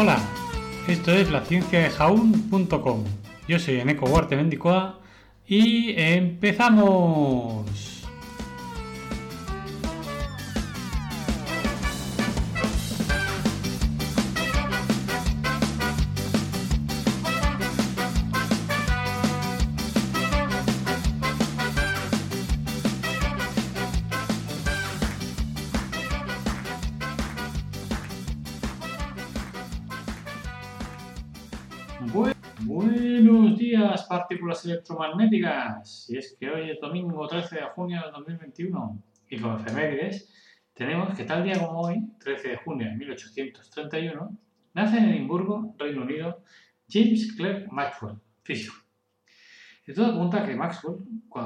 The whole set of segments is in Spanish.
Hola, esto es la ciencia de jaun.com. Yo soy Eneco Huarte Mendicoa y empezamos. Bu- Buenos días, partículas electromagnéticas. Y es que hoy es domingo 13 de junio de 2021 y con efemérides tenemos que tal día como hoy, 13 de junio de 1831, nace en Edimburgo, Reino Unido, James Clerk Maxwell, físico. De todo apunta que Maxwell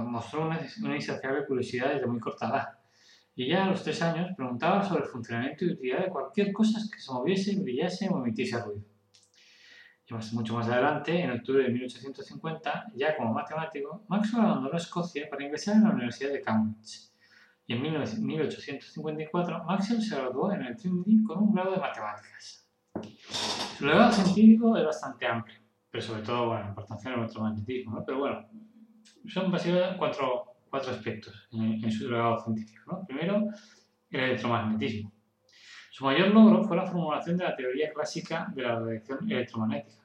mostró una, una insaciable curiosidad desde muy corta edad y ya a los tres años preguntaba sobre el funcionamiento y utilidad de cualquier cosa que se moviese, brillase o emitiese ruido. Más- mucho más adelante, en octubre de 1850, ya como matemático, Maxwell abandonó Escocia para ingresar en la Universidad de Cambridge. Y en 19- 1854, Maxwell se graduó en el Trinity con un grado de matemáticas. Su legado científico es bastante amplio, pero sobre todo, bueno, importancia del electromagnetismo, ¿no? Pero bueno, son básicamente cuatro, cuatro aspectos en, en su legado científico, ¿no? Primero, el electromagnetismo. Su mayor logro fue la formulación de la teoría clásica de la radiación electromagnética,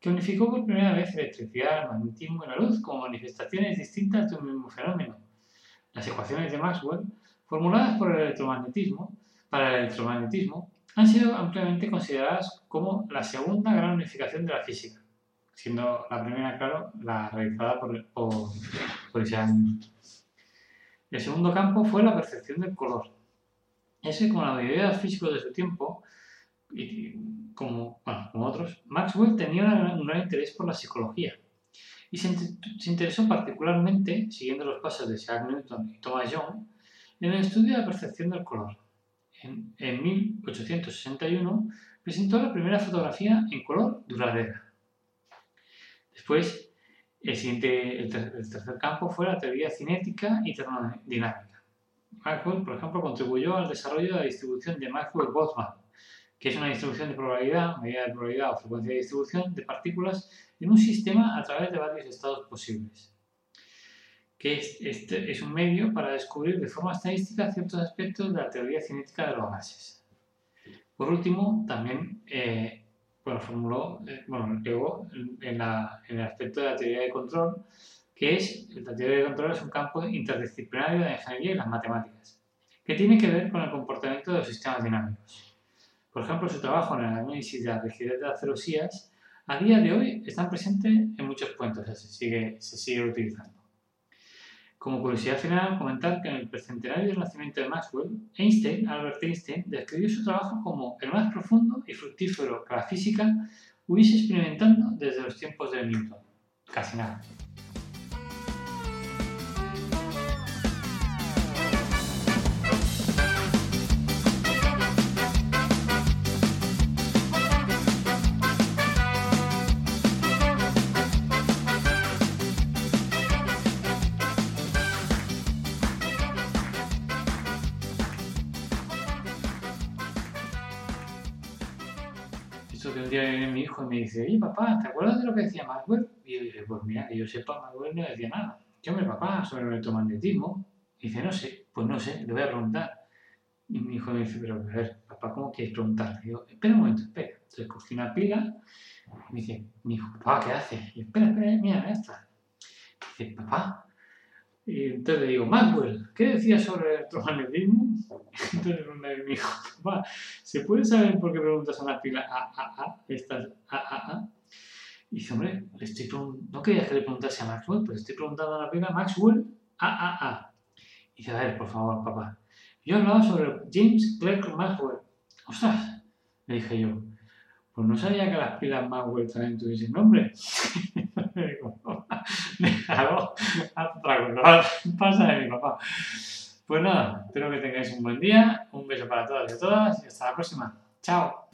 que unificó por primera vez electricidad, el magnetismo y la luz como manifestaciones distintas de un mismo fenómeno. Las ecuaciones de Maxwell, formuladas por el electromagnetismo, para el electromagnetismo, han sido ampliamente consideradas como la segunda gran unificación de la física, siendo la primera, claro, la realizada por, por, por. El segundo campo fue la percepción del color. Ese, como la mayoría de los físicos de su tiempo, y como, bueno, como otros, Maxwell tenía un gran interés por la psicología y se, se interesó particularmente, siguiendo los pasos de Isaac Newton y Thomas Young, en el estudio de la percepción del color. En, en 1861 presentó la primera fotografía en color duradera. Después, el, siguiente, el, ter- el tercer campo fue la teoría cinética y termodinámica. Maxwell, por ejemplo, contribuyó al desarrollo de la distribución de Maxwell-Boltzmann, que es una distribución de probabilidad, medida de probabilidad o frecuencia de distribución de partículas en un sistema a través de varios estados posibles. Que es, este es un medio para descubrir de forma estadística ciertos aspectos de la teoría cinética de los gases. Por último, también eh, bueno, formuló, eh, bueno, llegó en, en el aspecto de la teoría de control, que es, la teoría de control es un campo interdisciplinario de la ingeniería y las matemáticas, que tiene que ver con el comportamiento de los sistemas dinámicos. Por ejemplo, su trabajo en el análisis de la rigidez de las celosías, a día de hoy están presentes en muchos puentes, o sea, se sigue, se sigue utilizando. Como curiosidad final, comentar que en el precentenario del nacimiento de Maxwell, Einstein, Albert Einstein, describió su trabajo como el más profundo y fructífero que la física hubiese experimentando desde los tiempos de Newton. Casi nada. Esto que un día viene mi hijo y me dice, oye papá, ¿te acuerdas de lo que decía Maxwell? Y yo dije, pues mira, que yo sepa, Maxwell no decía nada. ¿Qué hombre, papá, sobre el electromagnetismo? Y dice, no sé, pues no sé, le voy a preguntar. Y mi hijo me dice, pero a ver, papá, ¿cómo quieres preguntar? Y digo, espera un momento, espera. Entonces cogí una pila y me dice, mi hijo, papá, ¿qué haces? Y yo, espera, espera, mira, ya está. Dice, papá, Y entonces le digo, Maxwell, ¿qué decías sobre el electromagnetismo? Entonces me dijo, papá, ¿se puede saber por qué preguntas a las pilas A, A, A, estas A, A, A? Y dice, hombre, le estoy no querías que le preguntase a Maxwell, pero estoy preguntando a la pila Maxwell A, A, A. Y dice, a ver, por favor, papá. Yo hablaba sobre James Clerk Maxwell. ¡Ostras! Le dije yo, pues no sabía que las pilas Maxwell también tuviesen nombre. Déjalo, pasa de mi papá. Pues nada, espero que tengáis un buen día, un beso para todas y todas y hasta la próxima. Chao.